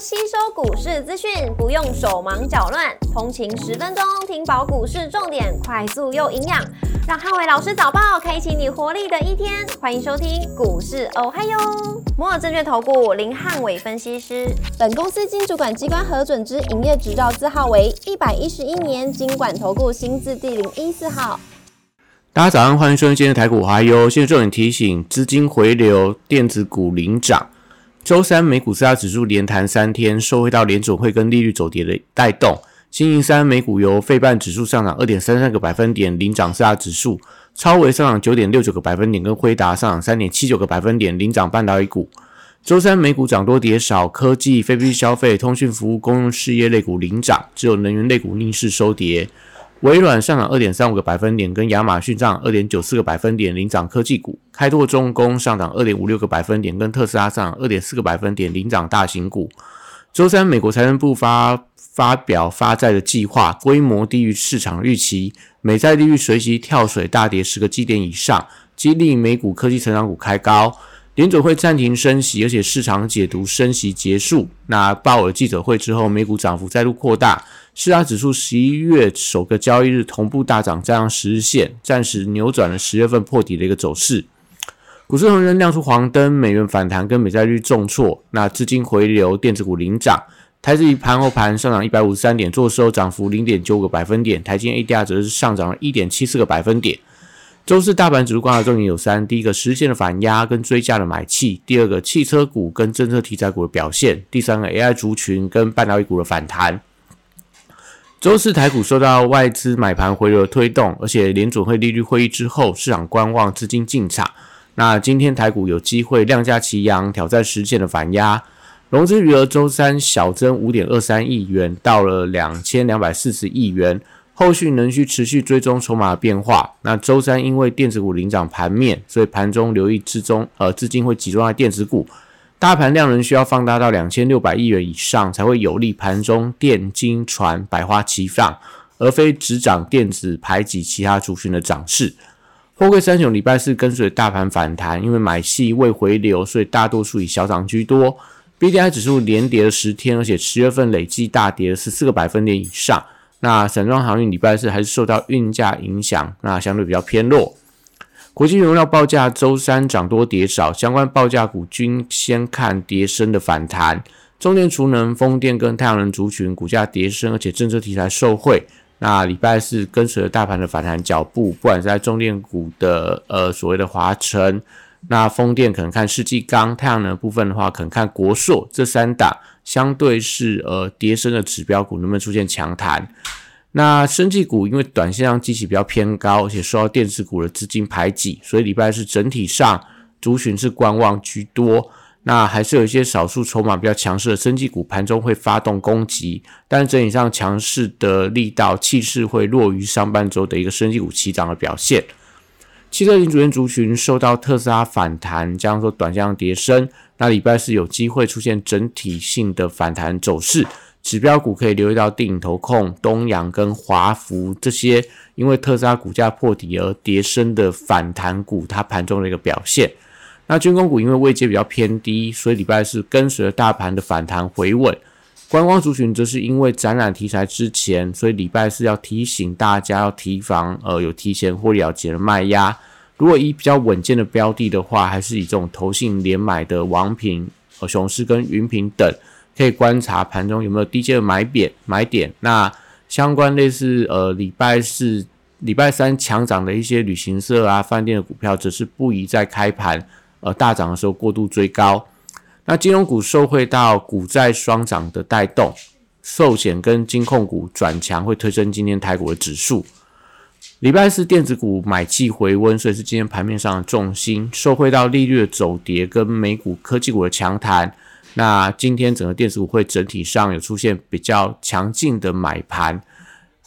吸收股市资讯，不用手忙脚乱，通勤十分钟听饱股市重点，快速又营养，让汉伟老师早报开启你活力的一天。欢迎收听股市哦嗨哟，摩尔证券投顾林汉伟分析师，本公司经主管机关核准之营业执照字号为一百一十一年经管投顾新字第零一四号。大家早上，欢迎收听今天的台股嗨哟。现在重点提醒：资金回流，电子股领涨。周三美股四大指数连弹三天，受惠到联总会跟利率走跌的带动。星期三美股由费半指数上涨二点三三个百分点领涨四大指数，超微上涨九点六九个百分点，跟辉达上涨三点七九个百分点领涨半导体股。周三美股涨多跌少，科技、非必需消费、通讯服务、公用事业类股领涨，只有能源类股逆势收跌。微软上涨二点三五个百分点，跟亚马逊上涨二点九四个百分点领涨科技股；开拓重工上涨二点五六个百分点，跟特斯拉上涨二点四个百分点领涨大型股。周三，美国财政部发发表发债的计划，规模低于市场预期，美债利率随即跳水大跌十个基点以上，激励美股科技成长股开高。联准会暂停升息，而且市场解读升息结束。那鲍尔记者会之后，美股涨幅再度扩大。四大指数十一月首个交易日同步大涨，加上十日线，暂时扭转了十月份破底的一个走势。股市同仁亮出黄灯，美元反弹跟美债率重挫。那资金回流，电子股领涨。台积盘后盘上涨一百五十三点，做收涨幅零点九个百分点。台金 ADR 则是上涨了一点七四个百分点。周四大盘指数观察重点有三：第一个，实现的反压跟追加的买气；第二个，汽车股跟政策题材股的表现；第三个，AI 族群跟半导体股的反弹。周四台股受到外资买盘回流推动，而且联准会利率会议之后，市场观望资金进场。那今天台股有机会量价齐扬，挑战实现的反压。融资余额周三小增五点二三亿元，到了两千两百四十亿元。后续仍需持续追踪筹码的变化。那周三因为电子股领涨盘面，所以盘中留意之中，呃，资金会集中在电子股。大盘量能需要放大到两千六百亿元以上，才会有利盘中电金船百花齐放，而非只涨电子排挤其他族群的涨势。货柜三雄礼拜四跟随大盘反弹，因为买气未回流，所以大多数以小涨居多。B D I 指数连跌了十天，而且十月份累计大跌了十四个百分点以上。那散装航运礼拜四还是受到运价影响，那相对比较偏弱。国际原料报价周三涨多跌少，相关报价股均先看跌升的反弹。中电、储能、风电跟太阳能族群股价跌升，而且政策题材受惠。那礼拜四跟随着大盘的反弹脚步，不管是在中电股的呃所谓的华晨，那风电可能看世纪钢，太阳能部分的话可能看国硕，这三档。相对是呃跌升的指标股能不能出现强弹？那生技股因为短线上基期比较偏高，而且受到电子股的资金排挤，所以礼拜是整体上族群是观望居多。那还是有一些少数筹码比较强势的生技股盘中会发动攻击，但是整体上强势的力道气势会弱于上半周的一个生技股齐涨的表现。汽车零组件族群受到特斯拉反弹，加上说短向跌升，那礼拜四有机会出现整体性的反弹走势。指标股可以留意到定投控、东阳跟华福这些，因为特斯拉股价破底而跌升的反弹股，它盘中的一个表现。那军工股因为位阶比较偏低，所以礼拜四跟随着大盘的反弹回稳。观光族群则是因为展览题材之前，所以礼拜四要提醒大家要提防，呃，有提前或了结的卖压。如果以比较稳健的标的的话，还是以这种投信连买的王品、呃雄狮跟云品等，可以观察盘中有没有低阶的买点买点。那相关类似呃礼拜四、礼拜三强涨的一些旅行社啊、饭店的股票，则是不宜在开盘呃大涨的时候过度追高。那金融股受惠到股债双涨的带动，寿险跟金控股转强，会推升今天台股的指数。礼拜四电子股买气回温，所以是今天盘面上的重心，受惠到利率的走跌跟美股科技股的强弹。那今天整个电子股会整体上有出现比较强劲的买盘，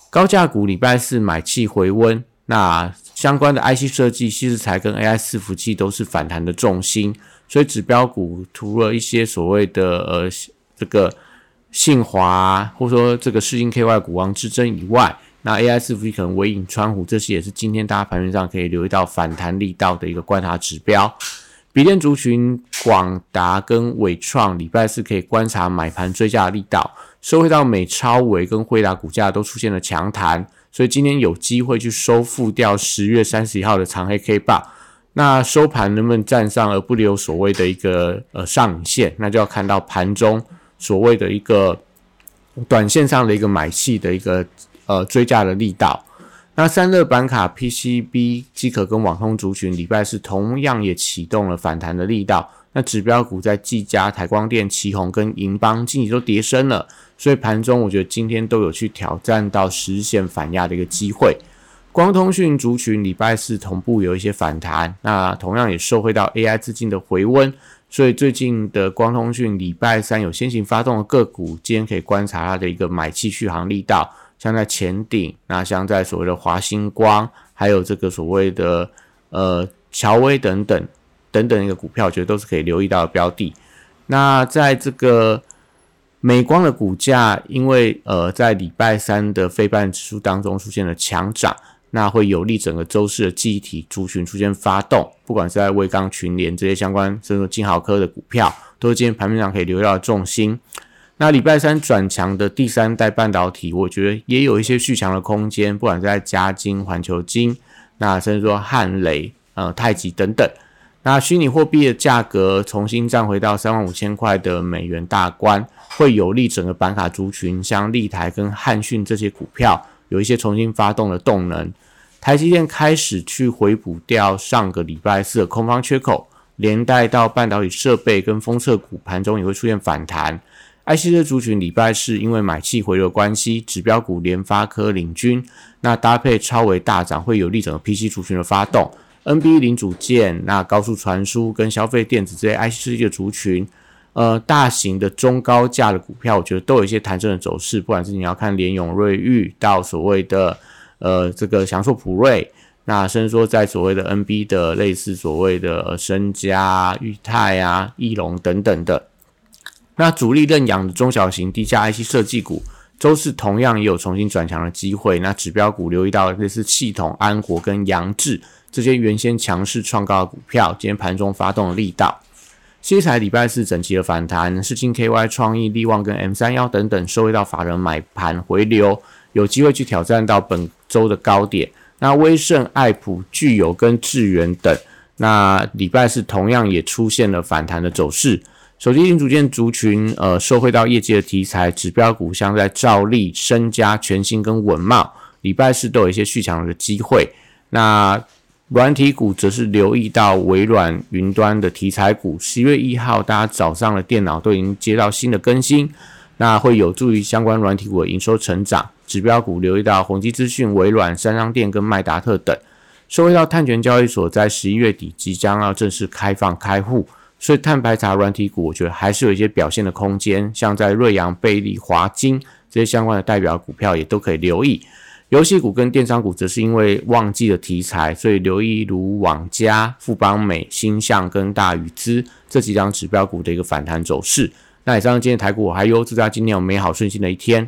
高价股礼拜四买气回温，那相关的 IC 设计、稀释材跟 AI 伺服器都是反弹的重心。所以指标股除了一些所谓的呃这个信华，或者说这个世金 KY 股王之争以外，那 AI 伺服器可能尾影川湖这些也是今天大家盘面上可以留意到反弹力道的一个观察指标。笔电族群广达跟伟创礼拜四可以观察买盘追加的力道，收回到美超维跟辉达股价都出现了强弹，所以今天有机会去收复掉十月三十一号的长黑 K 棒。那收盘能不能站上而不留所谓的一个呃上影线，那就要看到盘中所谓的一个短线上的一个买气的一个呃追加的力道。那散热板卡、PCB、机壳跟网通族群礼拜四同样也启动了反弹的力道。那指标股在技嘉、台光电、旗宏跟银邦近期都跌升了，所以盘中我觉得今天都有去挑战到实现反压的一个机会。光通讯族群礼拜四同步有一些反弹，那同样也受惠到 AI 资金的回温，所以最近的光通讯礼拜三有先行发动的个股，今天可以观察它的一个买气续航力道，像在前顶，那像在所谓的华星光，还有这个所谓的呃乔威等等等等一个股票，我觉得都是可以留意到的标的。那在这个美光的股价，因为呃在礼拜三的非半指数当中出现了强涨。那会有利整个周四的记忆体族群出现发动，不管是在微钢、群联这些相关，甚至金豪科的股票，都是今天盘面上可以留意到的重心。那礼拜三转强的第三代半导体，我觉得也有一些续强的空间，不管是在嘉金、环球金，那甚至说汉雷、呃太极等等。那虚拟货币的价格重新站回到三万五千块的美元大关，会有利整个板卡族群，像立台跟汉讯这些股票。有一些重新发动的动能，台积电开始去回补掉上个礼拜四的空方缺口，连带到半导体设备跟封测股盘中也会出现反弹。IC 的族群礼拜四因为买气回流关系，指标股联发科领军，那搭配超微大涨，会有利整个 PC 族群的发动。NB 零组件、那高速传输跟消费电子这些 IC 的族群。呃，大型的中高价的股票，我觉得都有一些弹升的走势。不管是你要看联永、瑞昱，到所谓的呃这个祥硕、普瑞，那甚至说在所谓的 NB 的类似所谓的深嘉、裕泰啊、翼龙等等的，那主力认养的中小型低价 IC 设计股，周四同样也有重新转强的机会。那指标股留意到类似系统、安国跟扬智这些原先强势创高的股票，今天盘中发动的力道。西财礼拜四整齐的反弹，是金 KY 创意、力旺跟 M 三幺等等收回到法人买盘回流，有机会去挑战到本周的高点。那威盛、爱普、具有跟智源等，那礼拜四同样也出现了反弹的走势。手机零组件族群，呃，收回到业绩的题材，指标股像在兆利、身家、全新跟稳茂，礼拜四都有一些续强的机会。那软体股则是留意到微软云端的题材股，十月一号大家早上的电脑都已经接到新的更新，那会有助于相关软体股的营收成长。指标股留意到宏基资讯、微软、三商电跟麦达特等。收回到碳权交易所，在十一月底即将要正式开放开户，所以碳排查软体股，我觉得还是有一些表现的空间，像在瑞阳、贝利、华金这些相关的代表股票也都可以留意。游戏股跟电商股则是因为旺季的题材，所以留意如网家、富邦美、星象跟大宇资这几张指标股的一个反弹走势。那以上今天台股我还有祝大家今天有美好顺心的一天。